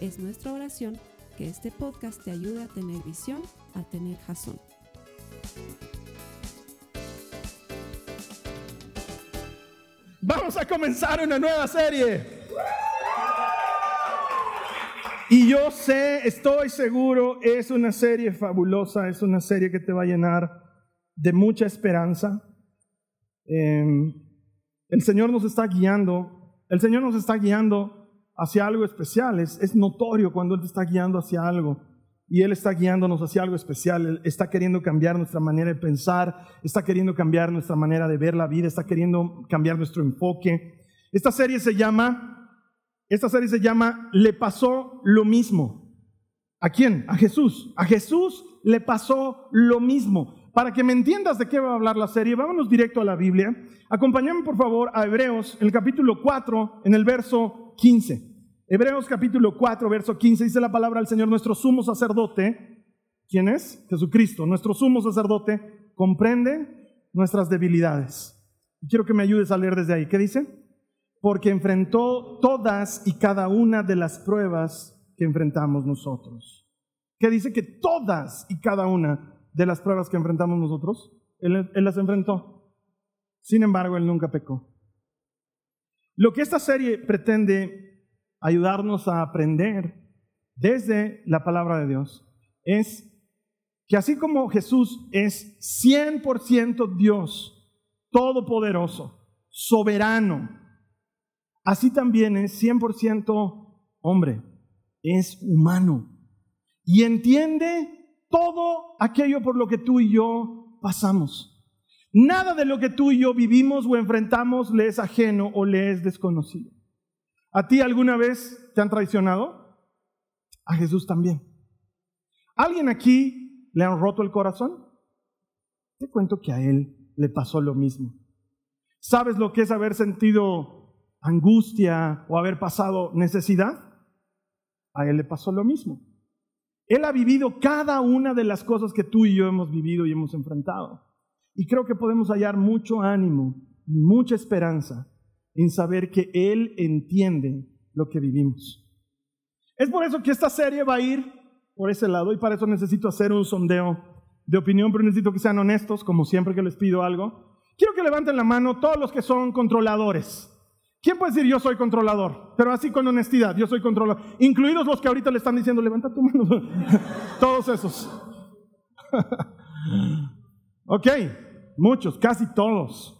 Es nuestra oración que este podcast te ayude a tener visión, a tener jazón. Vamos a comenzar una nueva serie. Y yo sé, estoy seguro, es una serie fabulosa, es una serie que te va a llenar de mucha esperanza. Em, el Señor nos está guiando, el Señor nos está guiando hacia algo especial, es, es notorio cuando Él te está guiando hacia algo. Y Él está guiándonos hacia algo especial, Él está queriendo cambiar nuestra manera de pensar, está queriendo cambiar nuestra manera de ver la vida, está queriendo cambiar nuestro enfoque. Esta serie se llama esta serie se llama Le pasó lo mismo. ¿A quién? A Jesús. A Jesús le pasó lo mismo. Para que me entiendas de qué va a hablar la serie, vámonos directo a la Biblia. Acompáñame por favor a Hebreos, el capítulo 4, en el verso 15. Hebreos capítulo 4, verso 15, dice la palabra del Señor, nuestro sumo sacerdote. ¿Quién es? Jesucristo. Nuestro sumo sacerdote comprende nuestras debilidades. Quiero que me ayudes a leer desde ahí. ¿Qué dice? porque enfrentó todas y cada una de las pruebas que enfrentamos nosotros. ¿Qué dice que todas y cada una de las pruebas que enfrentamos nosotros, él, él las enfrentó. Sin embargo, Él nunca pecó. Lo que esta serie pretende ayudarnos a aprender desde la palabra de Dios es que así como Jesús es 100% Dios, todopoderoso, soberano, así también es 100% hombre, es humano y entiende todo aquello por lo que tú y yo pasamos. Nada de lo que tú y yo vivimos o enfrentamos le es ajeno o le es desconocido. ¿A ti alguna vez te han traicionado? A Jesús también. ¿Alguien aquí le han roto el corazón? Te cuento que a él le pasó lo mismo. ¿Sabes lo que es haber sentido angustia o haber pasado necesidad, a él le pasó lo mismo. Él ha vivido cada una de las cosas que tú y yo hemos vivido y hemos enfrentado. Y creo que podemos hallar mucho ánimo, mucha esperanza en saber que Él entiende lo que vivimos. Es por eso que esta serie va a ir por ese lado y para eso necesito hacer un sondeo de opinión, pero necesito que sean honestos, como siempre que les pido algo. Quiero que levanten la mano todos los que son controladores. ¿Quién puede decir yo soy controlador? Pero así con honestidad, yo soy controlador. Incluidos los que ahorita le están diciendo, levanta tu mano. todos esos. ok, muchos, casi todos.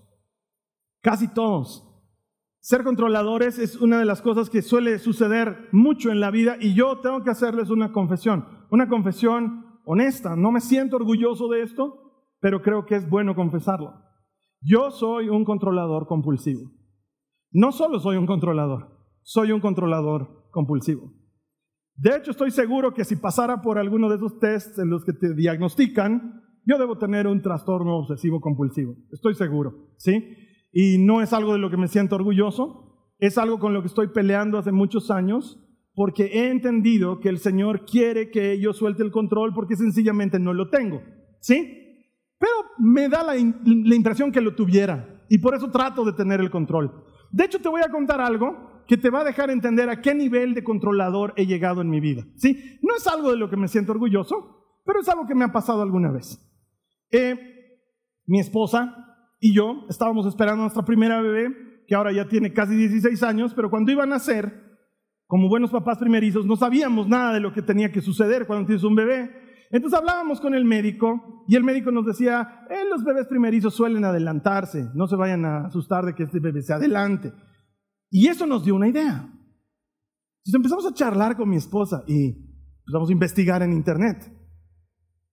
Casi todos. Ser controladores es una de las cosas que suele suceder mucho en la vida y yo tengo que hacerles una confesión. Una confesión honesta. No me siento orgulloso de esto, pero creo que es bueno confesarlo. Yo soy un controlador compulsivo. No solo soy un controlador, soy un controlador compulsivo. De hecho, estoy seguro que si pasara por alguno de esos tests en los que te diagnostican, yo debo tener un trastorno obsesivo compulsivo. Estoy seguro, ¿sí? Y no es algo de lo que me siento orgulloso, es algo con lo que estoy peleando hace muchos años porque he entendido que el Señor quiere que yo suelte el control porque sencillamente no lo tengo, ¿sí? Pero me da la, impresión que lo tuviera y por eso trato de tener el control. De hecho, te voy a contar algo que te va a dejar entender a qué nivel de controlador he llegado en mi vida. ¿sí? No es algo de lo que me siento orgulloso, pero es algo que me ha pasado alguna vez. Eh, mi esposa y yo estábamos esperando a nuestra primera bebé, que ahora ya tiene casi 16 años, pero cuando iba a nacer, como buenos papás primerizos, no sabíamos nada de lo que tenía que suceder cuando tienes un bebé. Entonces hablábamos con el médico y el médico nos decía, eh, los bebés primerizos suelen adelantarse, no se vayan a asustar de que este bebé se adelante. Y eso nos dio una idea. Entonces empezamos a charlar con mi esposa y empezamos a investigar en internet.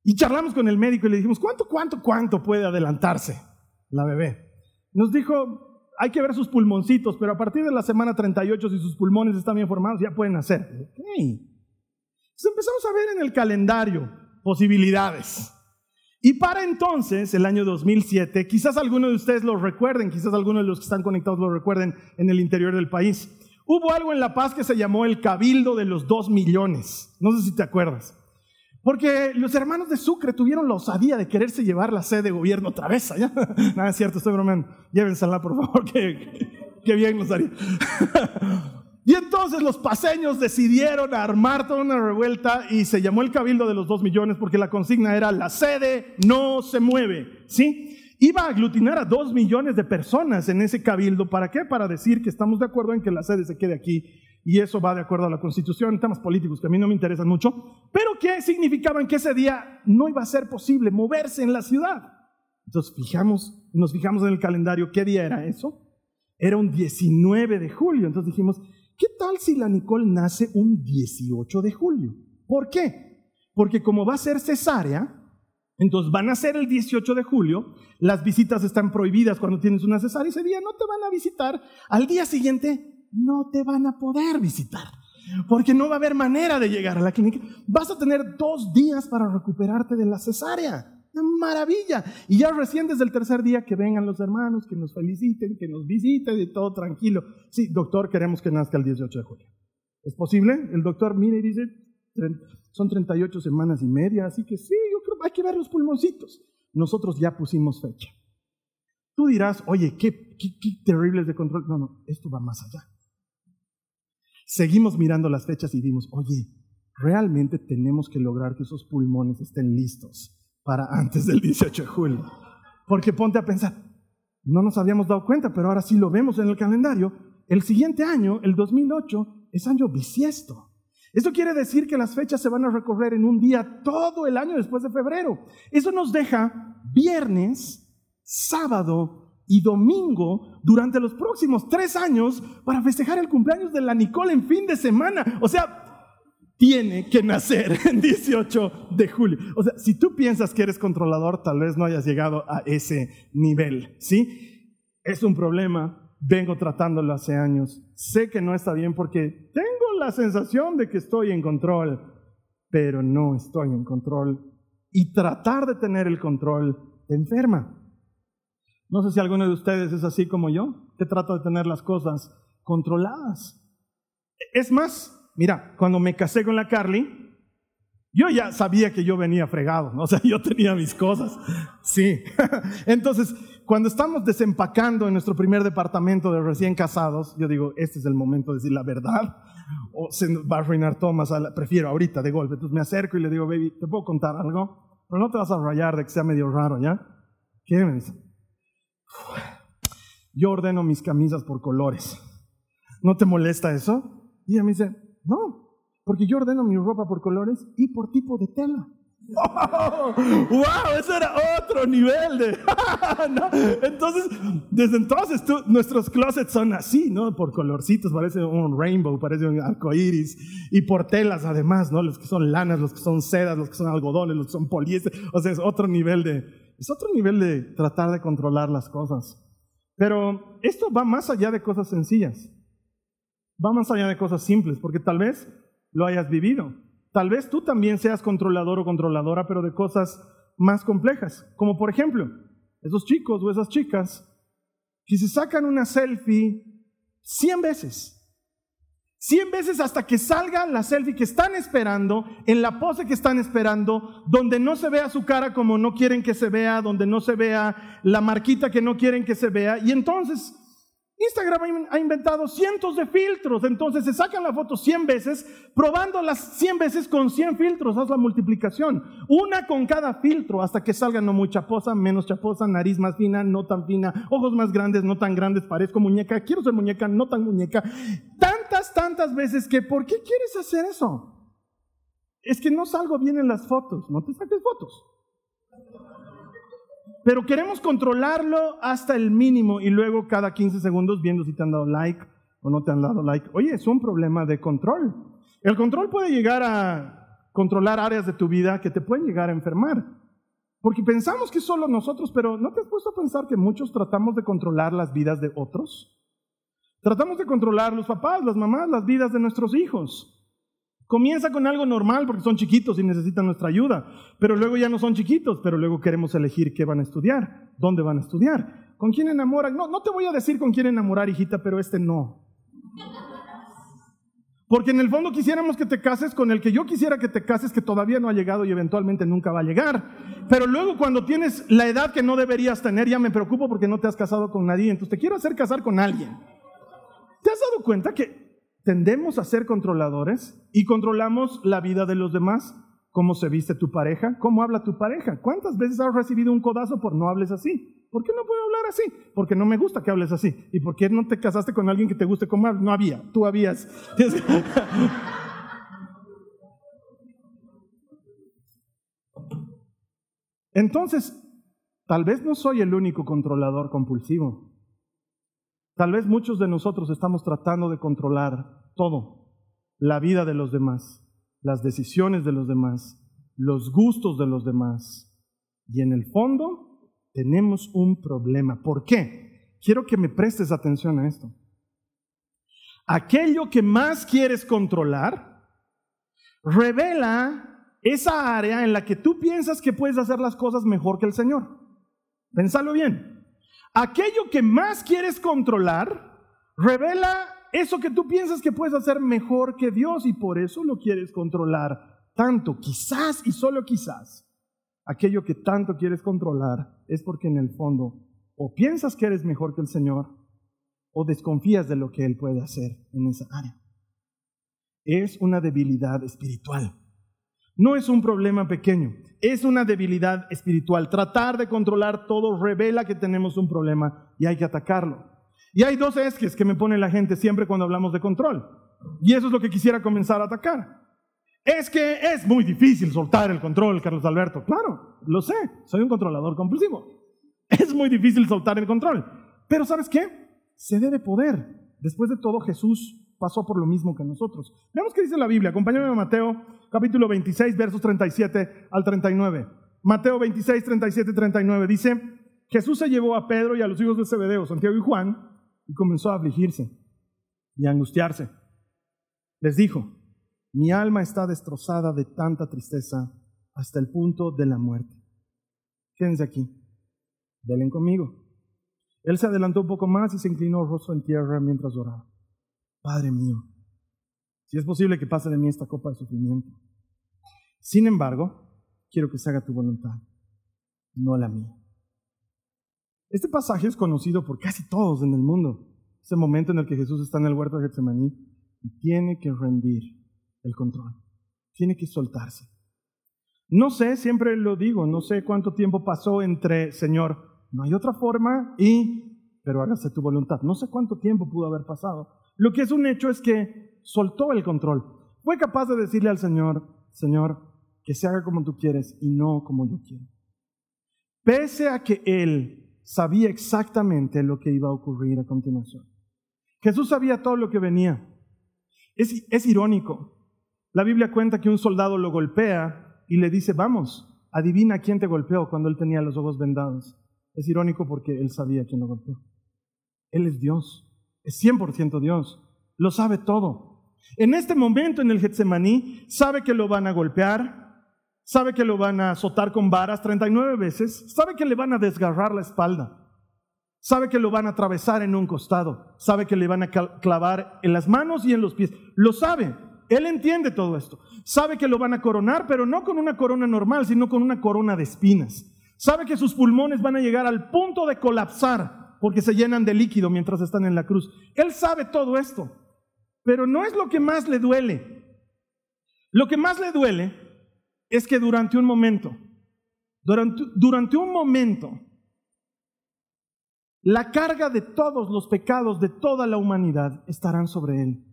Y charlamos con el médico y le dijimos, ¿cuánto, cuánto, cuánto puede adelantarse la bebé? Nos dijo, hay que ver sus pulmoncitos, pero a partir de la semana 38, si sus pulmones están bien formados, ya pueden hacer. Entonces empezamos a ver en el calendario posibilidades. Y para entonces, el año 2007, quizás algunos de ustedes lo recuerden, quizás algunos de los que están conectados lo recuerden en el interior del país. Hubo algo en La Paz que se llamó el Cabildo de los Dos Millones. No sé si te acuerdas. Porque los hermanos de Sucre tuvieron la osadía de quererse llevar la sede de gobierno otra vez allá. Nada, es cierto, estoy bromeando. Llévensela, por favor, que, bien nos haría. Y entonces los paseños decidieron armar toda una revuelta y se llamó el Cabildo de los dos millones porque la consigna era la sede no se mueve, ¿sí? Iba a aglutinar a dos millones de personas en ese cabildo. ¿Para qué? Para decir que estamos de acuerdo en que la sede se quede aquí y eso va de acuerdo a la constitución, temas políticos que a mí no me interesan mucho, pero que significaban que ese día no iba a ser posible moverse en la ciudad. Entonces fijamos, nos fijamos en el calendario, ¿qué día era eso? Era un 19 de julio, entonces dijimos, ¿Qué tal si la Nicole nace un 18 de julio? ¿Por qué? Porque como va a ser cesárea, entonces van a ser el 18 de julio, las visitas están prohibidas cuando tienes una cesárea, ese día no te van a visitar, al día siguiente no te van a poder visitar, porque no va a haber manera de llegar a la clínica. Vas a tener dos días para recuperarte de la cesárea. Una maravilla. Y ya recién desde el tercer día que vengan los hermanos, que nos feliciten, que nos visiten y todo tranquilo. Sí, doctor, queremos que nazca el 18 de julio. ¿Es posible? El doctor mira y dice, son 38 semanas y media, así que sí, yo creo hay que ver los pulmoncitos. Nosotros ya pusimos fecha. Tú dirás, oye, qué, qué, qué terribles de control. No, no, esto va más allá. Seguimos mirando las fechas y dimos, oye, realmente tenemos que lograr que esos pulmones estén listos para antes del 18 de julio. Porque ponte a pensar, no nos habíamos dado cuenta, pero ahora sí lo vemos en el calendario. El siguiente año, el 2008, es año bisiesto. Esto quiere decir que las fechas se van a recorrer en un día todo el año después de febrero. Eso nos deja viernes, sábado y domingo durante los próximos tres años para festejar el cumpleaños de la Nicole en fin de semana. O sea, tiene que nacer en 18 de julio. O sea, si tú piensas que eres controlador, tal vez no hayas llegado a ese nivel, ¿sí? Es un problema, vengo tratándolo hace años. Sé que no está bien porque tengo la sensación de que estoy en control, pero no estoy en control. Y tratar de tener el control te enferma. No sé si alguno de ustedes es así como yo, que trato de tener las cosas controladas. Es más, mira, cuando me casé con la Carly, yo ya sabía que yo venía fregado, o sea, yo tenía mis cosas, sí. Entonces, cuando estamos desempacando en nuestro primer departamento de recién casados, yo digo, este es el momento de decir la verdad, o se va a arruinar todo más, prefiero ahorita de golpe. Entonces me acerco y le digo, baby, ¿te puedo contar algo? Pero no te vas a rayar de que sea medio raro, ¿ya? ¿Qué me? Yo ordeno mis camisas por colores. ¿No te molesta eso? Y ella me dice, no, porque yo ordeno mi ropa por colores y por tipo de tela. ¡Wow! Eso era otro nivel de. Entonces, desde entonces nuestros closets son así, ¿no? Por colorcitos, parece un rainbow, parece un arco iris. Y por telas, además, ¿no? Los que son lanas, los que son sedas, los que son algodones, los que son poliéster. O sea, es otro nivel de. Es otro nivel de tratar de controlar las cosas. Pero esto va más allá de cosas sencillas. Va más allá de cosas simples, porque tal vez lo hayas vivido. Tal vez tú también seas controlador o controladora, pero de cosas más complejas. Como por ejemplo, esos chicos o esas chicas que se sacan una selfie 100 veces. 100 veces hasta que salga la selfie que están esperando, en la pose que están esperando, donde no se vea su cara como no quieren que se vea, donde no se vea la marquita que no quieren que se vea. Y entonces Instagram ha inventado cientos de filtros, entonces se sacan la foto 100 veces, probando las 100 veces con 100 filtros, haz la multiplicación, una con cada filtro hasta que salga no muy chaposa, menos chaposa, nariz más fina, no tan fina, ojos más grandes, no tan grandes, parezco muñeca, quiero ser muñeca, no tan muñeca. Tantas, tantas veces que, ¿por qué quieres hacer eso? Es que no salgo bien en las fotos, no te saques fotos. Pero queremos controlarlo hasta el mínimo y luego cada 15 segundos viendo si te han dado like o no te han dado like. Oye, es un problema de control. El control puede llegar a controlar áreas de tu vida que te pueden llegar a enfermar. Porque pensamos que solo nosotros, pero ¿no te has puesto a pensar que muchos tratamos de controlar las vidas de otros? Tratamos de controlar los papás, las mamás, las vidas de nuestros hijos. Comienza con algo normal porque son chiquitos y necesitan nuestra ayuda, pero luego ya no son chiquitos, pero luego queremos elegir qué van a estudiar, dónde van a estudiar, con quién enamoran. No, no te voy a decir con quién enamorar, hijita, pero este no. Porque en el fondo quisiéramos que te cases con el que yo quisiera que te cases, que todavía no ha llegado y eventualmente nunca va a llegar. Pero luego cuando tienes la edad que no deberías tener, ya me preocupo porque no te has casado con nadie, entonces te quiero hacer casar con alguien. ¿Te has dado cuenta que tendemos a ser controladores y controlamos la vida de los demás? ¿Cómo se viste tu pareja? ¿Cómo habla tu pareja? ¿Cuántas veces has recibido un codazo por no hables así? ¿Por qué no puedo hablar así? Porque no me gusta que hables así. ¿Y por qué no te casaste con alguien que te guste como No había, tú habías. Entonces, tal vez no soy el único controlador compulsivo. Tal vez muchos de nosotros estamos tratando de controlar todo, la vida de los demás, las decisiones de los demás, los gustos de los demás. Y en el fondo tenemos un problema. ¿Por qué? Quiero que me prestes atención a esto. Aquello que más quieres controlar revela esa área en la que tú piensas que puedes hacer las cosas mejor que el Señor. Pensalo bien. Aquello que más quieres controlar revela eso que tú piensas que puedes hacer mejor que Dios y por eso lo quieres controlar tanto. Quizás y solo quizás aquello que tanto quieres controlar es porque en el fondo o piensas que eres mejor que el Señor o desconfías de lo que Él puede hacer en esa área. Es una debilidad espiritual. No es un problema pequeño, es una debilidad espiritual. Tratar de controlar todo revela que tenemos un problema y hay que atacarlo. Y hay dos esques que me pone la gente siempre cuando hablamos de control. Y eso es lo que quisiera comenzar a atacar. Es que es muy difícil soltar el control, Carlos Alberto. Claro, lo sé, soy un controlador compulsivo. Es muy difícil soltar el control. Pero ¿sabes qué? Se debe poder. Después de todo, Jesús pasó por lo mismo que nosotros. Veamos qué dice la Biblia. Acompáñame a Mateo capítulo 26, versos 37 al 39. Mateo 26, 37, 39 dice, Jesús se llevó a Pedro y a los hijos de Zebedeo, Santiago y Juan, y comenzó a afligirse y a angustiarse. Les dijo, mi alma está destrozada de tanta tristeza hasta el punto de la muerte. Quédense aquí, velen conmigo. Él se adelantó un poco más y se inclinó rostro en tierra mientras oraba. Padre mío, si es posible que pase de mí esta copa de sufrimiento. Sin embargo, quiero que se haga tu voluntad, no la mía. Este pasaje es conocido por casi todos en el mundo. Ese momento en el que Jesús está en el huerto de Getsemaní y tiene que rendir el control, tiene que soltarse. No sé, siempre lo digo, no sé cuánto tiempo pasó entre, Señor, no hay otra forma y, pero hágase tu voluntad. No sé cuánto tiempo pudo haber pasado. Lo que es un hecho es que soltó el control. Fue capaz de decirle al Señor, Señor, que se haga como tú quieres y no como yo quiero. Pese a que Él sabía exactamente lo que iba a ocurrir a continuación. Jesús sabía todo lo que venía. Es, irónico. La Biblia cuenta que un soldado lo golpea y le dice, vamos, adivina quién te golpeó cuando él tenía los ojos vendados. Es irónico porque él sabía quién lo golpeó. Él es Dios es 100% Dios, lo sabe todo. En este momento en el Getsemaní, sabe que lo van a golpear, sabe que lo van a azotar con varas 39 veces, sabe que le van a desgarrar la espalda, sabe que lo van a atravesar en un costado, sabe que le van a clavar en las manos y en los pies, lo sabe. Él entiende todo esto. Sabe que lo van a coronar, pero no con una corona normal, sino con una corona de espinas. Sabe que sus pulmones van a llegar al punto de colapsar porque se llenan de líquido mientras están en la cruz. Él sabe todo esto, pero no es lo que más le duele. Lo que más le duele es que durante un momento, durante, un momento, la carga de todos los pecados de toda la humanidad estarán sobre él.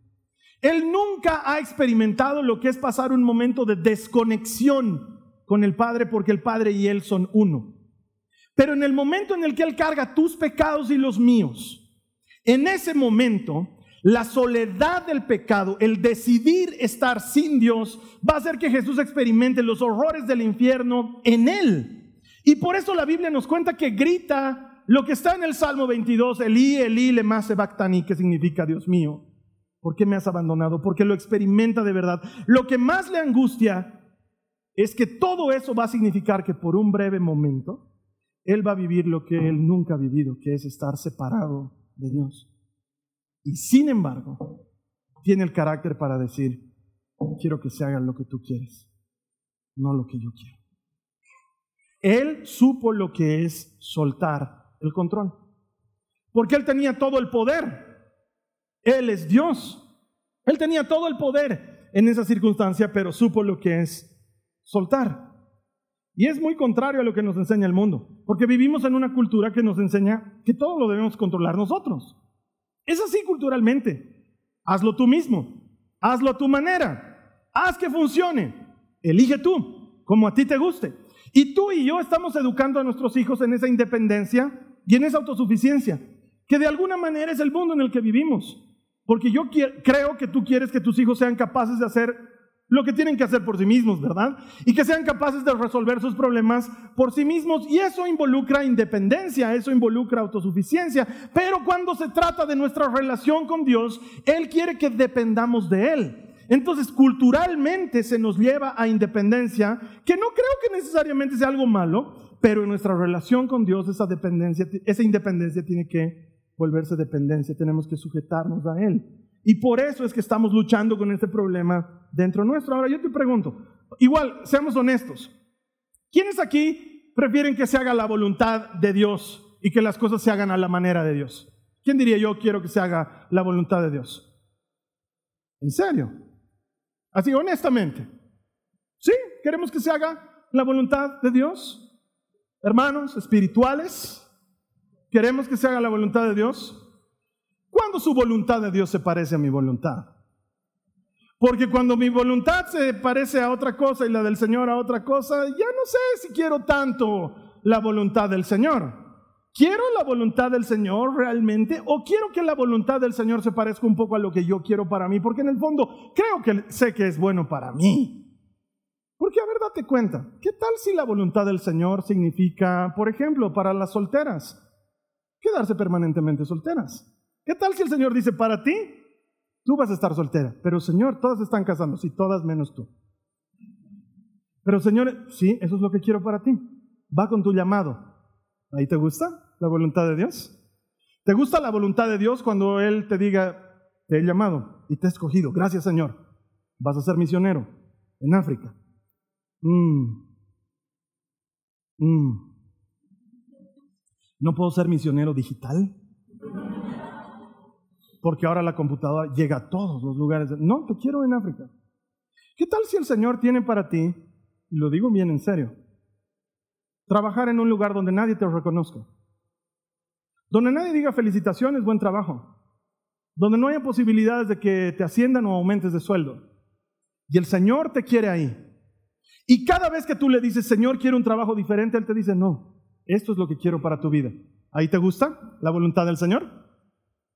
Él nunca ha experimentado lo que es pasar un momento de desconexión con el Padre porque el Padre y él son uno. Pero en el momento en el que Él carga tus pecados y los míos, en ese momento, la soledad del pecado, el decidir estar sin Dios, va a hacer que Jesús experimente los horrores del infierno en Él. Y por eso la Biblia nos cuenta que grita lo que está en el Salmo 22, Elí, Elí, lema sabachthani, que significa Dios mío. ¿Por qué me has abandonado? Porque lo experimenta de verdad. Lo que más le angustia es que todo eso va a significar que por un breve momento él va a vivir lo que él nunca ha vivido, que es estar separado de Dios. Y sin embargo, tiene el carácter para decir, quiero que se haga lo que tú quieres, no lo que yo quiero. Él supo lo que es soltar el control, porque él tenía todo el poder. Él es Dios. Él tenía todo el poder en esa circunstancia, pero supo lo que es soltar. Y es muy contrario a lo que nos enseña el mundo, porque vivimos en una cultura que nos enseña que todo lo debemos controlar nosotros. Es así culturalmente. Hazlo tú mismo, hazlo a tu manera, haz que funcione, elige tú, como a ti te guste. Y tú y yo estamos educando a nuestros hijos en esa independencia y en esa autosuficiencia, que de alguna manera es el mundo en el que vivimos. Porque yo creo que tú quieres que tus hijos sean capaces de hacer lo que tienen que hacer por sí mismos, ¿verdad? Y que sean capaces de resolver sus problemas por sí mismos. Y eso involucra independencia, eso involucra autosuficiencia. Pero cuando se trata de nuestra relación con Dios, Él quiere que dependamos de Él. Entonces, culturalmente se nos lleva a independencia, que no creo que necesariamente sea algo malo, pero en nuestra relación con Dios esa dependencia, esa independencia tiene que volverse dependencia, tenemos que sujetarnos a Él. Y por eso es que estamos luchando con este problema dentro nuestro. Ahora yo te pregunto, igual, seamos honestos, ¿quiénes aquí prefieren que se haga la voluntad de Dios y que las cosas se hagan a la manera de Dios? ¿Quién diría yo quiero que se haga la voluntad de Dios? ¿En serio? Así, honestamente. ¿Sí? ¿Queremos que se haga la voluntad de Dios? Hermanos espirituales, ¿queremos que se haga la voluntad de Dios? ¿Cuándo su voluntad de Dios se parece a mi voluntad? Porque cuando mi voluntad se parece a otra cosa y la del Señor a otra cosa, ya no sé si quiero tanto la voluntad del Señor. ¿Quiero la voluntad del Señor realmente o quiero que la voluntad del Señor se parezca un poco a lo que yo quiero para mí? Porque en el fondo creo que sé que es bueno para mí. Porque a ver, date cuenta, ¿qué tal si la voluntad del Señor significa, por ejemplo, para las solteras, quedarse permanentemente solteras? ¿Qué tal si el Señor dice, para ti, tú vas a estar soltera, pero Señor, todas están casando, sí, todas menos tú. Pero Señor, sí, eso es lo que quiero para ti. Va con tu llamado. ¿Ahí te gusta la voluntad de Dios? ¿Te gusta la voluntad de Dios cuando Él te diga, te he llamado y te he escogido? Gracias Señor. Vas a ser misionero en África. Mm. Mm. ¿No puedo ser misionero digital? Porque ahora la computadora llega a todos los lugares. No, te quiero en África. ¿Qué tal si el Señor tiene para ti, y lo digo bien en serio, trabajar en un lugar donde nadie te reconozca? Donde nadie diga felicitaciones, buen trabajo. Donde no haya posibilidades de que te asciendan o aumentes de sueldo. Y el Señor te quiere ahí. Y cada vez que tú le dices, Señor, quiero un trabajo diferente, Él te dice, no, esto es lo que quiero para tu vida. ¿Ahí te gusta la voluntad del Señor?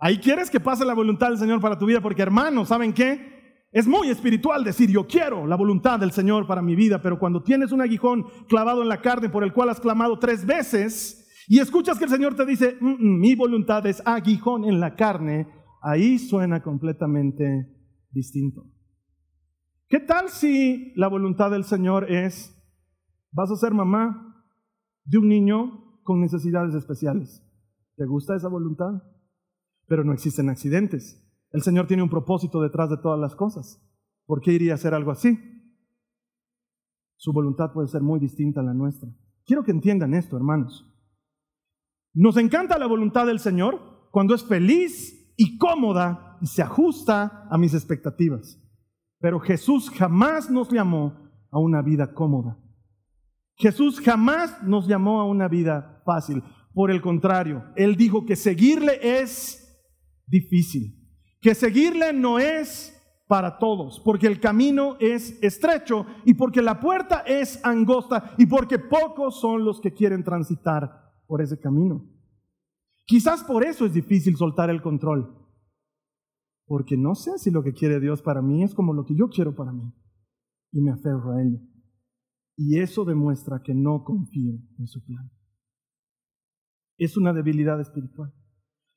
Ahí quieres que pase la voluntad del Señor para tu vida, porque hermanos, ¿saben qué? Es muy espiritual decir, yo quiero la voluntad del Señor para mi vida, pero cuando tienes un aguijón clavado en la carne por el cual has clamado tres veces y escuchas que el Señor te dice, mm, mm, mi voluntad es aguijón en la carne, ahí suena completamente distinto. ¿Qué tal si la voluntad del Señor es, vas a ser mamá de un niño con necesidades especiales? ¿Te gusta esa voluntad? Pero no existen accidentes. El Señor tiene un propósito detrás de todas las cosas. ¿Por qué iría a hacer algo así? Su voluntad puede ser muy distinta a la nuestra. Quiero que entiendan esto, hermanos. Nos encanta la voluntad del Señor cuando es feliz y cómoda y se ajusta a mis expectativas. Pero Jesús jamás nos llamó a una vida cómoda. Jesús jamás nos llamó a una vida fácil. Por el contrario, Él dijo que seguirle es difícil, que seguirle no es para todos, porque el camino es estrecho y porque la puerta es angosta y porque pocos son los que quieren transitar por ese camino. Quizás por eso es difícil soltar el control, porque no sé si lo que quiere Dios para mí es como lo que yo quiero para mí y me aferro a Él. Y eso demuestra que no confío en su plan. Es una debilidad espiritual.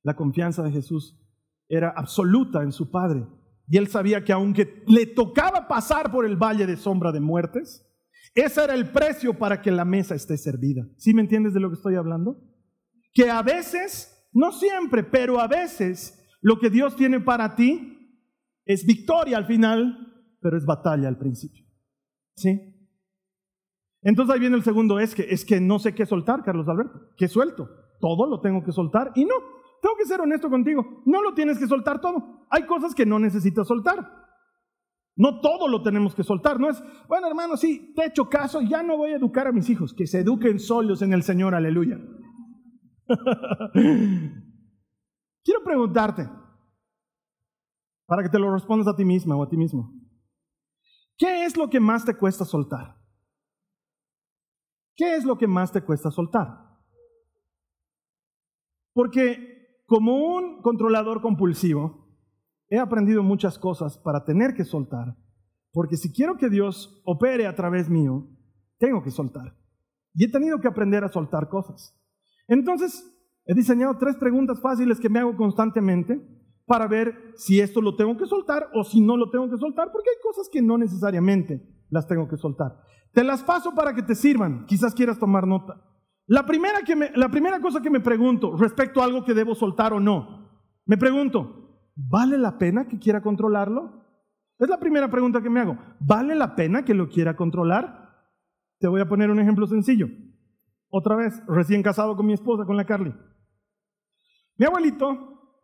La confianza de Jesús era absoluta en su padre. Y él sabía que aunque le tocaba pasar por el valle de sombra de muertes, ese era el precio para que la mesa esté servida. ¿Sí me entiendes de lo que estoy hablando? Que a veces, no siempre, pero a veces lo que Dios tiene para ti es victoria al final, pero es batalla al principio. ¿Sí? Entonces ahí viene el segundo, es que, es que no sé qué soltar, Carlos Alberto. ¿Qué suelto? Todo lo tengo que soltar y no. Tengo que ser honesto contigo. No lo tienes que soltar todo. Hay cosas que no necesitas soltar. No todo lo tenemos que soltar. No es, bueno, hermano, sí, te he hecho caso, ya no voy a educar a mis hijos. Que se eduquen solos en el Señor, aleluya. Quiero preguntarte, para que te lo respondas a ti misma o a ti mismo. ¿Qué es lo que más te cuesta soltar? ¿Qué es lo que más te cuesta soltar? Porque como un controlador compulsivo, he aprendido muchas cosas para tener que soltar. Porque si quiero que Dios opere a través mío, tengo que soltar. Y he tenido que aprender a soltar cosas. Entonces, he diseñado tres preguntas fáciles que me hago constantemente para ver si esto lo tengo que soltar o si no lo tengo que soltar, porque hay cosas que no necesariamente las tengo que soltar. Te las paso para que te sirvan, quizás quieras tomar nota. La primera, cosa que me pregunto respecto a algo que debo soltar o no, me pregunto, ¿vale la pena que quiera controlarlo? Es la primera pregunta que me hago. ¿Vale la pena que lo quiera controlar? Te voy a poner un ejemplo sencillo. Otra vez, recién casado con mi esposa, con la Carly. Mi abuelito,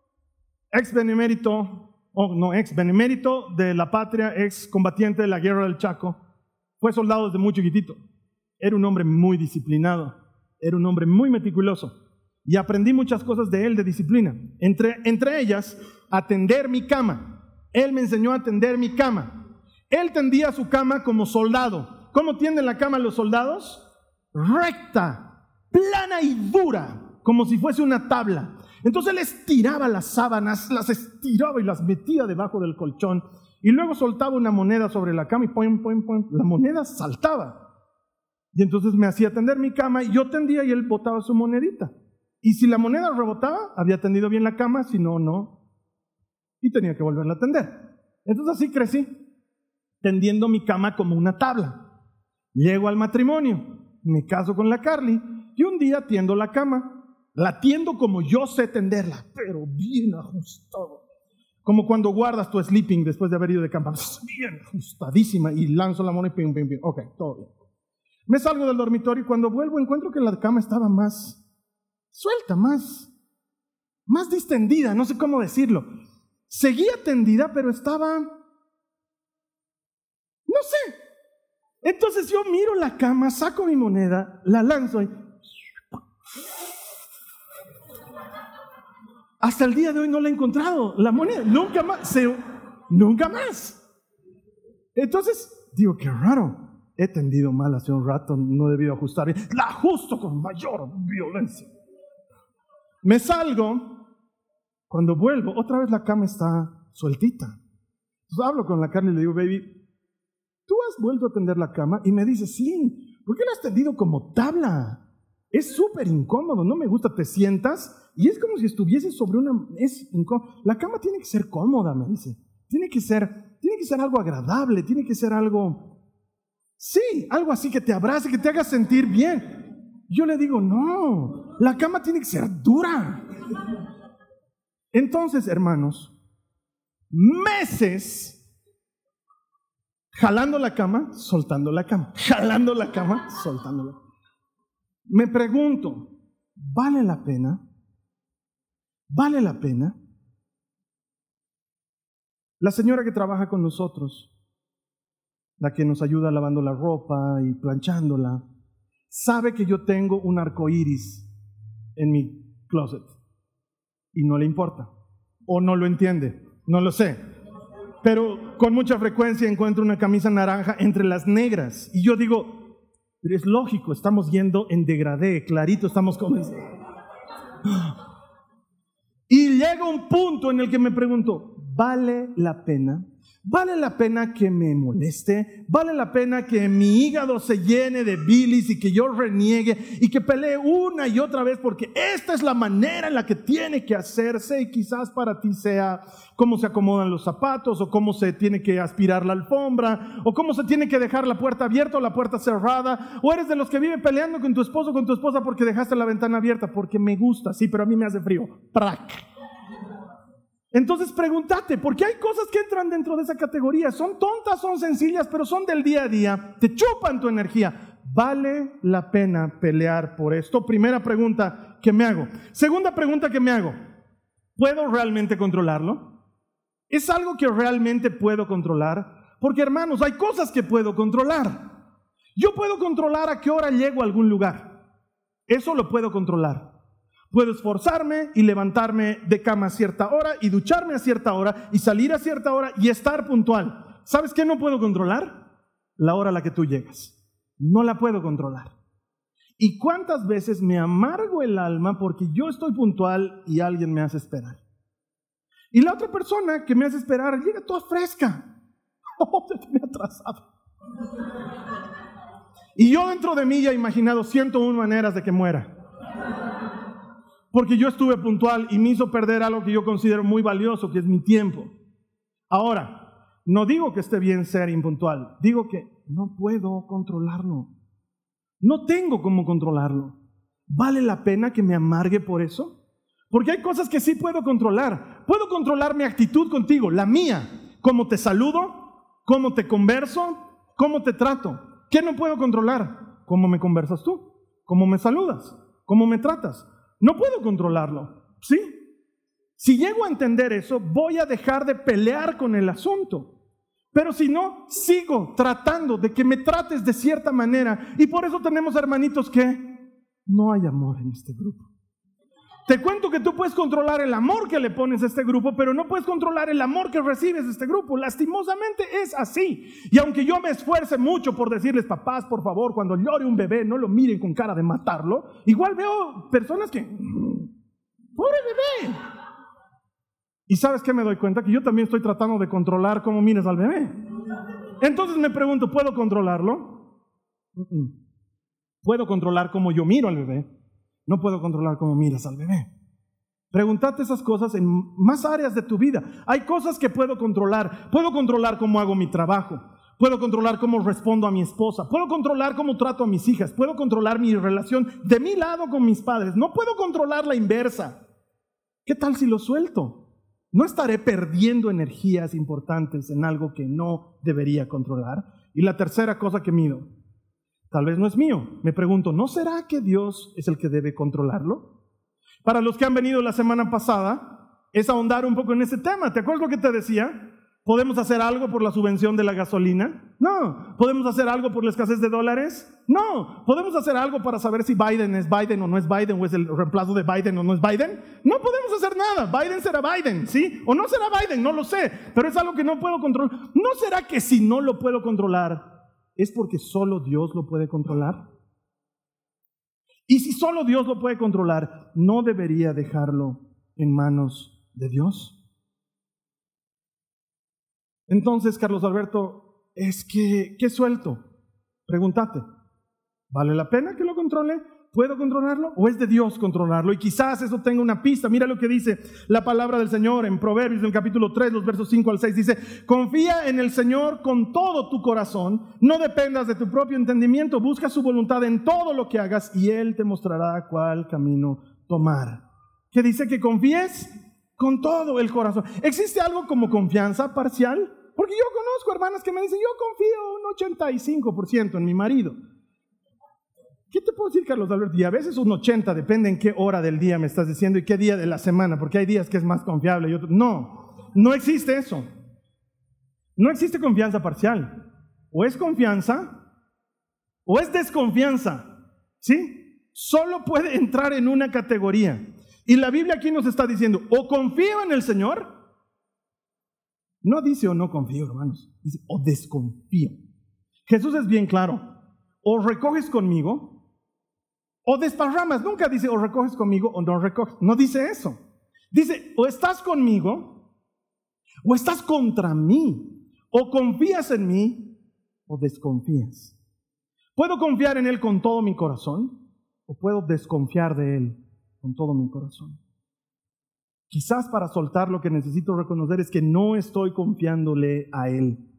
ex benemérito, o no, ex benemérito de la patria, ex combatiente de la guerra del Chaco, fue soldado desde muy chiquitito. Era un hombre muy disciplinado era un hombre muy meticuloso y aprendí muchas cosas de él de disciplina. Entre, entre ellas, atender mi cama. Él me enseñó a atender mi cama. Él tendía su cama como soldado. ¿Cómo tienden la cama los soldados? Recta, plana y dura, como si fuese una tabla. Entonces él estiraba las sábanas, las estiraba y las metía debajo del colchón. Y luego soltaba una moneda sobre la cama y poim, poim, poim, la moneda saltaba. Y entonces me hacía tender mi cama y yo tendía y él botaba su monedita. Y si la moneda rebotaba, había tendido bien la cama, si no, no. Y tenía que volverla a tender. Entonces así crecí, tendiendo mi cama como una tabla. Llego al matrimonio, me caso con la Carly y un día tiendo la cama. La tiendo como yo sé tenderla, pero bien ajustado. Como cuando guardas tu sleeping después de haber ido de cama, bien ajustadísima y lanzo la mano y pim, pim, pim. Ok, todo bien. Me salgo del dormitorio y cuando vuelvo encuentro que la cama estaba más suelta, más, más distendida, no sé cómo decirlo. Seguía tendida, pero estaba, no sé. Entonces yo miro la cama, saco mi moneda, la lanzo y... Hasta el día de hoy no la he encontrado, la moneda, nunca más, nunca más. Entonces, digo, qué raro he tendido mal hace un rato, no he debido ajustar la ajusto con mayor violencia. Me salgo, cuando vuelvo, otra vez la cama está sueltita. Entonces hablo con la carne y le digo, baby, ¿tú has vuelto a tender la cama? Y me dice, sí, ¿por qué la has tendido como tabla? Es súper incómodo, no me gusta, te sientas y es como si estuvieses sobre una... Es incómodo. La cama tiene que ser cómoda, me dice. Tiene que ser, tiene que ser algo agradable, tiene que ser algo Sí, algo así que te abrace, que te haga sentir bien. Yo le digo, no, la cama tiene que ser dura. Entonces, hermanos, meses jalando la cama, soltando la cama, jalando la cama, soltando la cama. Me pregunto, ¿vale la pena? ¿Vale la pena? La señora que trabaja con nosotros la que nos ayuda lavando la ropa y planchándola, sabe que yo tengo un arco iris en mi closet y no le importa o no lo entiende, no lo sé. Pero con mucha frecuencia encuentro una camisa naranja entre las negras y yo digo, pero es lógico, estamos yendo en degradé, clarito, estamos como... Y llega un punto en el que me pregunto, ¿vale la pena? Vale la pena que me moleste, vale la pena que mi hígado se llene de bilis y que yo reniegue y que pelee una y otra vez porque esta es la manera en la que tiene que hacerse y quizás para ti sea cómo se acomodan los zapatos o cómo se tiene que aspirar la alfombra o cómo se tiene que dejar la puerta abierta o la puerta cerrada o eres de los que vive peleando con tu esposo o con tu esposa porque dejaste la ventana abierta porque me gusta, sí, pero a mí me hace frío. ¡Prac! Entonces pregúntate, porque hay cosas que entran dentro de esa categoría. Son tontas, son sencillas, pero son del día a día. Te chupan tu energía. ¿Vale la pena pelear por esto? Primera pregunta que me hago. Segunda pregunta que me hago. ¿Puedo realmente controlarlo? ¿Es algo que realmente puedo controlar? Porque hermanos, hay cosas que puedo controlar. Yo puedo controlar a qué hora llego a algún lugar. Eso lo puedo controlar. Puedo esforzarme y levantarme de cama a cierta hora y ducharme a cierta hora y salir a cierta hora y estar puntual. ¿Sabes qué no puedo controlar? La hora a la que tú llegas. No la puedo controlar. ¿Y cuántas veces me amargo el alma porque yo estoy puntual y alguien me hace esperar? Y la otra persona que me hace esperar llega toda fresca. Oh, se me atrasado. Y yo dentro de mí ya he imaginado 101 maneras de que muera porque yo estuve puntual y me hizo perder algo que yo considero muy valioso, que es mi tiempo. Ahora, no digo que esté bien ser impuntual, digo que no puedo controlarlo. No tengo cómo controlarlo. ¿Vale la pena que me amargue por eso? Porque hay cosas que sí puedo controlar. Puedo controlar mi actitud contigo, la mía. Cómo te saludo, cómo te converso, cómo te trato. ¿Qué no puedo controlar? ¿Cómo me conversas tú? ¿Cómo me saludas? ¿Cómo me tratas? No puedo controlarlo, ¿sí? Si llego a entender eso, voy a dejar de pelear con el asunto. Pero si no, sigo tratando de que me trates de cierta manera. Y por eso tenemos hermanitos que no hay amor en este grupo. Te cuento que tú puedes controlar el amor que le pones a este grupo, pero no puedes controlar el amor que recibes de este grupo. Lastimosamente es así. Y aunque yo me esfuerce mucho por decirles, papás, por favor, cuando llore un bebé, no lo miren con cara de matarlo, igual veo personas que, mm, pobre bebé. Y sabes que me doy cuenta que yo también estoy tratando de controlar cómo mires al bebé. Entonces me pregunto, ¿puedo controlarlo? ¿Puedo controlar cómo yo miro al bebé? No puedo controlar cómo miras al bebé. Pregúntate esas cosas en más áreas de tu vida. Hay cosas que puedo controlar. Puedo controlar cómo hago mi trabajo. Puedo controlar cómo respondo a mi esposa. Puedo controlar cómo trato a mis hijas. Puedo controlar mi relación de mi lado con mis padres. No puedo controlar la inversa. ¿Qué tal si lo suelto? No estaré perdiendo energías importantes en algo que no debería controlar. Y la tercera cosa que mido, Tal vez no es mío. Me pregunto, ¿no será que Dios es el que debe controlarlo? Para los que han venido la semana pasada, es ahondar un poco en ese tema. ¿Te acuerdas lo que te decía? ¿Podemos hacer algo por la subvención de la gasolina? No. ¿Podemos hacer algo por la escasez de dólares? No. ¿Podemos hacer algo para saber si Biden es Biden o no es Biden o es el reemplazo de Biden o no es Biden? No podemos hacer nada. Biden será Biden, ¿sí? O no será Biden, no lo sé. Pero es algo que no puedo controlar. ¿No será que si no lo puedo controlar, ¿es porque solo Dios lo puede controlar? Y si solo Dios lo puede controlar, ¿no debería dejarlo en manos de Dios? Entonces, Carlos Alberto, es que, ¿qué suelto? Pregúntate, ¿vale la pena que lo controle? ¿Puedo controlarlo o es de Dios controlarlo? Y quizás eso tenga una pista. Mira lo que dice la palabra del Señor en Proverbios, en el capítulo 3, los versos 5 al 6. Dice, confía en el Señor con todo tu corazón, no dependas de tu propio entendimiento, busca su voluntad en todo lo que hagas y Él te mostrará cuál camino tomar. ¿Qué dice que confíes con todo el corazón. ¿Existe algo como confianza parcial? Porque yo conozco hermanas que me dicen, yo confío un 85% en mi marido. ¿Qué te puedo decir, Carlos Alberto? Y a veces un 80, depende en qué hora del día me estás diciendo y qué día de la semana, porque hay días que es más confiable y otros. No, no existe eso. No existe confianza parcial. O es confianza o es desconfianza. ¿Sí? Solo puede entrar en una categoría. Y la Biblia aquí nos está diciendo, o confío en el Señor. No dice o no confío, hermanos. Dice o desconfío. Jesús es bien claro. O recoges conmigo o desparramas, nunca dice o recoges conmigo o no recoges. No dice eso. Dice o estás conmigo o estás contra mí. O confías en mí o desconfías. ¿Puedo confiar en Él con todo mi corazón o puedo desconfiar de Él con todo mi corazón? Quizás para soltar lo que necesito reconocer es que no estoy confiándole a Él.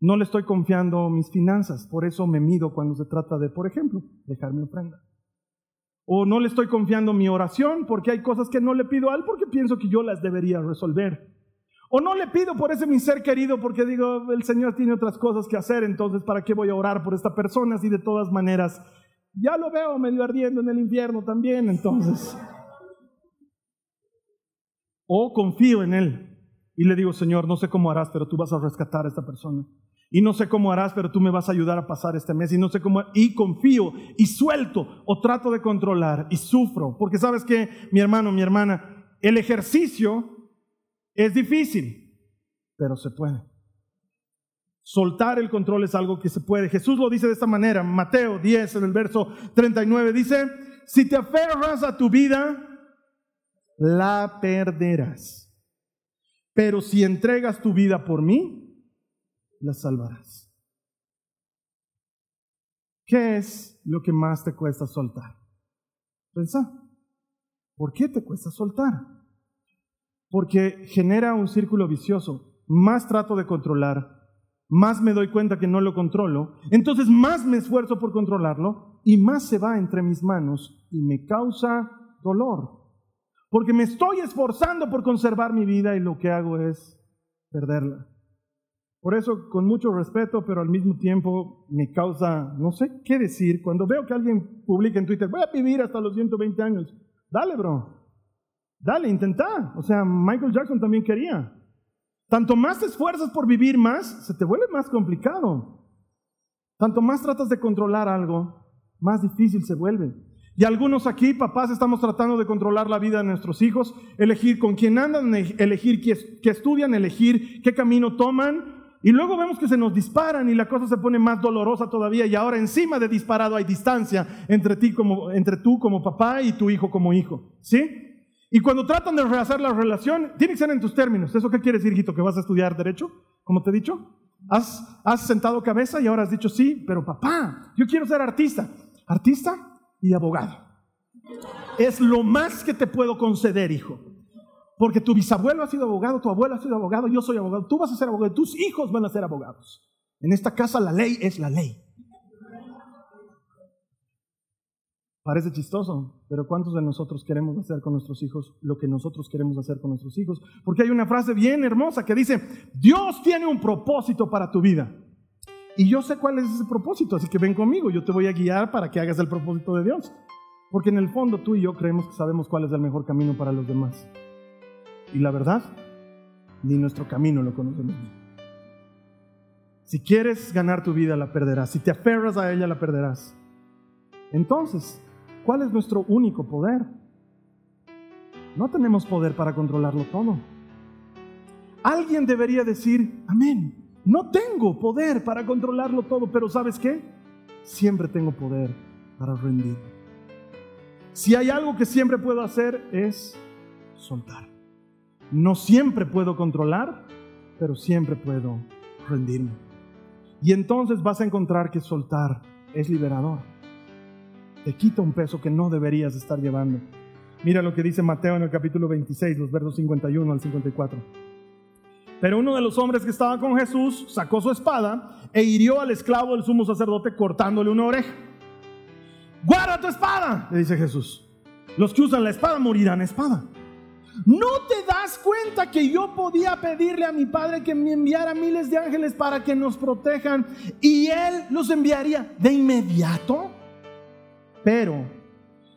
No le estoy confiando mis finanzas, por eso me mido cuando se trata de, por ejemplo, dejar mi ofrenda. O no le estoy confiando mi oración porque hay cosas que no le pido a Él porque pienso que yo las debería resolver. O no le pido por ese mi ser querido porque digo, el Señor tiene otras cosas que hacer, entonces ¿para qué voy a orar por esta persona si de todas maneras ya lo veo medio ardiendo en el infierno también? Entonces... O confío en Él y le digo, Señor, no sé cómo harás, pero tú vas a rescatar a esta persona. Y no sé cómo harás, pero tú me vas a ayudar a pasar este mes. Y no sé cómo, y confío y suelto o trato de controlar y sufro. Porque sabes que, mi hermano, mi hermana, el ejercicio es difícil, pero se puede. Soltar el control es algo que se puede. Jesús lo dice de esta manera, Mateo 10, en el verso 39, dice, si te aferras a tu vida, la perderás. Pero si entregas tu vida por mí, la salvarás. ¿Qué es lo que más te cuesta soltar? Pensa, ¿por qué te cuesta soltar? Porque genera un círculo vicioso. Más trato de controlar, más me doy cuenta que no lo controlo, entonces más me esfuerzo por controlarlo y más se va entre mis manos y me causa dolor. Porque me estoy esforzando por conservar mi vida y lo que hago es perderla. Por eso, con mucho respeto, pero al mismo tiempo me causa, no sé qué decir, cuando veo que alguien publica en Twitter, voy a vivir hasta los 120 años. Dale, bro. Dale, intenta. O sea, Michael Jackson también quería. Tanto más te esfuerzas por vivir más, se te vuelve más complicado. Tanto más tratas de controlar algo, más difícil se vuelve. Y algunos aquí, papás, estamos tratando de controlar la vida de nuestros hijos, elegir con quién andan, elegir qué, estudian, elegir qué camino toman. Y luego vemos que se nos disparan y la cosa se pone más dolorosa todavía. Y ahora encima de disparado hay distancia entre, ti como, entre tú como papá y tu hijo como hijo. ¿Sí? Y cuando tratan de rehacer la relación, tiene que ser en tus términos. ¿Eso qué quiere decir, hijito? ¿Que vas a estudiar derecho? Como te he dicho. ¿Has, has sentado cabeza y ahora has dicho sí, pero papá, yo quiero ser artista. ¿Artista? y abogado. Es lo más que te puedo conceder, hijo. Porque tu bisabuelo ha sido abogado, tu abuelo ha sido abogado, yo soy abogado, tú vas a ser abogado, tus hijos van a ser abogados. En esta casa la ley es la ley. Parece chistoso, pero ¿cuántos de nosotros queremos hacer con nuestros hijos lo que nosotros queremos hacer con nuestros hijos? Porque hay una frase bien hermosa que dice, Dios tiene un propósito para tu vida. Y yo sé cuál es ese propósito, así que ven conmigo, yo te voy a guiar para que hagas el propósito de Dios. Porque en el fondo tú y yo creemos que sabemos cuál es el mejor camino para los demás. Y la verdad, ni nuestro camino lo conocemos. Si quieres ganar tu vida, la perderás. Si te aferras a ella, la perderás. Entonces, ¿cuál es nuestro único poder? No tenemos poder para controlarlo todo. Alguien debería decir, amén. No tengo poder para controlarlo todo, pero ¿sabes qué? Siempre tengo poder para rendir. Si hay algo que siempre puedo hacer es soltar. No siempre puedo controlar, pero siempre puedo rendirme. Y entonces vas a encontrar que soltar es liberador. Te quita un peso que no deberías estar llevando. Mira lo que dice Mateo en el capítulo 26, los versos 51 al 54. Pero uno de los hombres que estaba con Jesús sacó su espada e hirió al esclavo del sumo sacerdote cortándole una oreja. Guarda tu espada, le dice Jesús. Los que usan la espada morirán espada. ¿No te das cuenta que yo podía pedirle a mi padre que me enviara miles de ángeles para que nos protejan y él los enviaría de inmediato? Pero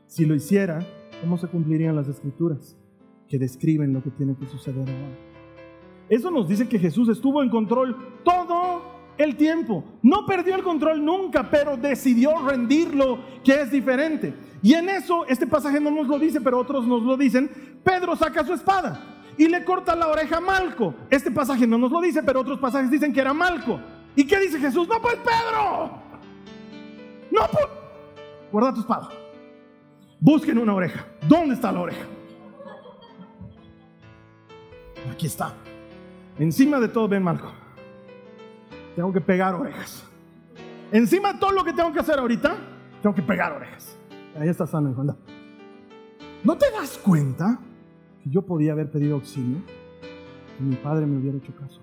si lo hiciera, ¿cómo se cumplirían las escrituras que describen lo que tiene que suceder ahora? Eso nos dice que Jesús estuvo en control todo el tiempo. No perdió el control nunca, pero decidió rendirlo, que es diferente. Y en eso, este pasaje no nos lo dice, pero otros nos lo dicen. Pedro saca su espada y le corta la oreja a Malco. Este pasaje no nos lo dice, pero otros pasajes dicen que era Malco. ¿Y qué dice Jesús? No, pues Pedro. No, pues. Guarda tu espada. Busquen una oreja. ¿Dónde está la oreja? Aquí está. Encima de todo, ven Marco. tengo que pegar orejas. Encima de todo lo que tengo que hacer ahorita, tengo que pegar orejas. Ahí está sano, hijo. anda. ¿No te das cuenta que yo podía haber pedido auxilio? Y mi padre me hubiera hecho caso.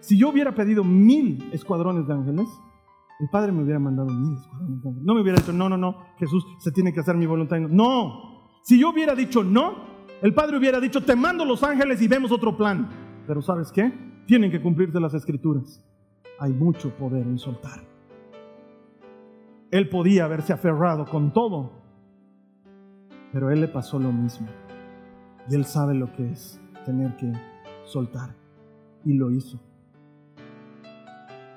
Si yo hubiera pedido mil escuadrones de ángeles, el padre me hubiera mandado mil escuadrones de ángeles. No me hubiera dicho, no, no, no, Jesús, se tiene que hacer mi voluntad. No, si yo hubiera dicho no, el padre hubiera dicho, te mando los ángeles y vemos otro plan. Pero ¿sabes qué? Tienen que cumplirse las escrituras. Hay mucho poder en soltar. Él podía haberse aferrado con todo, pero él le pasó lo mismo. Y él sabe lo que es tener que soltar. Y lo hizo.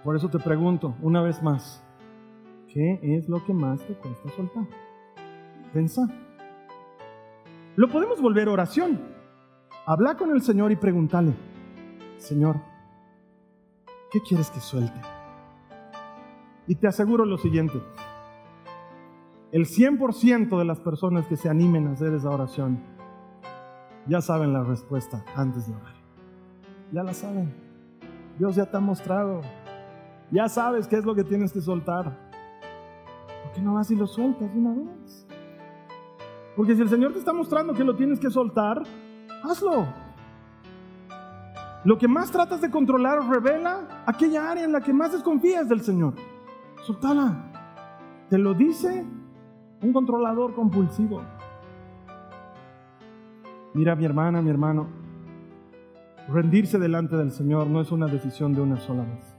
Por eso te pregunto una vez más, ¿qué es lo que más te cuesta soltar? Pensa. Lo podemos volver oración. Habla con el Señor y pregúntale, Señor, ¿qué quieres que suelte? Y te aseguro lo siguiente, el 100% de las personas que se animen a hacer esa oración ya saben la respuesta antes de orar. Ya la saben. Dios ya te ha mostrado. Ya sabes qué es lo que tienes que soltar. ¿Por qué no vas y lo sueltas de una vez? Porque si el Señor te está mostrando que lo tienes que soltar, hazlo. Lo que más tratas de controlar revela aquella área en la que más desconfías del Señor. Soltala. Te lo dice un controlador compulsivo. Mira, mi hermana, mi hermano, rendirse delante del Señor no es una decisión de una sola vez.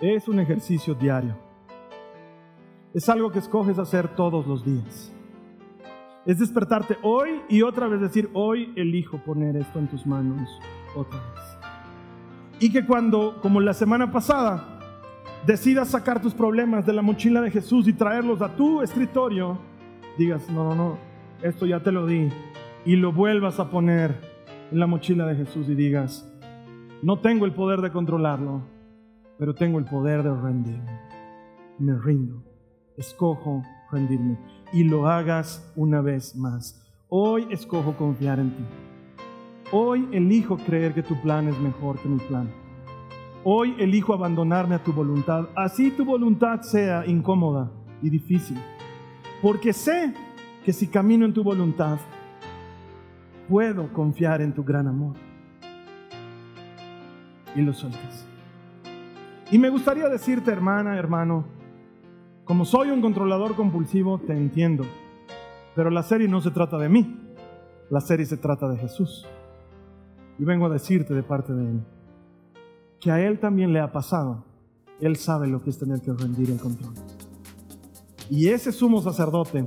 Es un ejercicio diario. Es algo que escoges hacer todos los días. Es despertarte hoy y otra vez decir, hoy elijo poner esto en tus manos otra vez. Y que cuando, como la semana pasada, decidas sacar tus problemas de la mochila de Jesús y traerlos a tu escritorio, digas, no, no, no, esto ya te lo di, y lo vuelvas a poner en la mochila de Jesús y digas, no tengo el poder de controlarlo, pero tengo el poder de rendirme. Me rindo, escojo rendirme y lo hagas una vez más. Hoy escojo confiar en ti. Hoy elijo creer que tu plan es mejor que mi plan. Hoy elijo abandonarme a tu voluntad, así tu voluntad sea incómoda y difícil. Porque sé que si camino en tu voluntad, puedo confiar en tu gran amor. Y lo sueltas. Y me gustaría decirte, hermana, hermano, como soy un controlador compulsivo, te entiendo. Pero la serie no se trata de mí, la serie se trata de Jesús. Y vengo a decirte de parte de Él que a Él también le ha pasado. Él sabe lo que es tener que rendir el control. Y ese sumo sacerdote,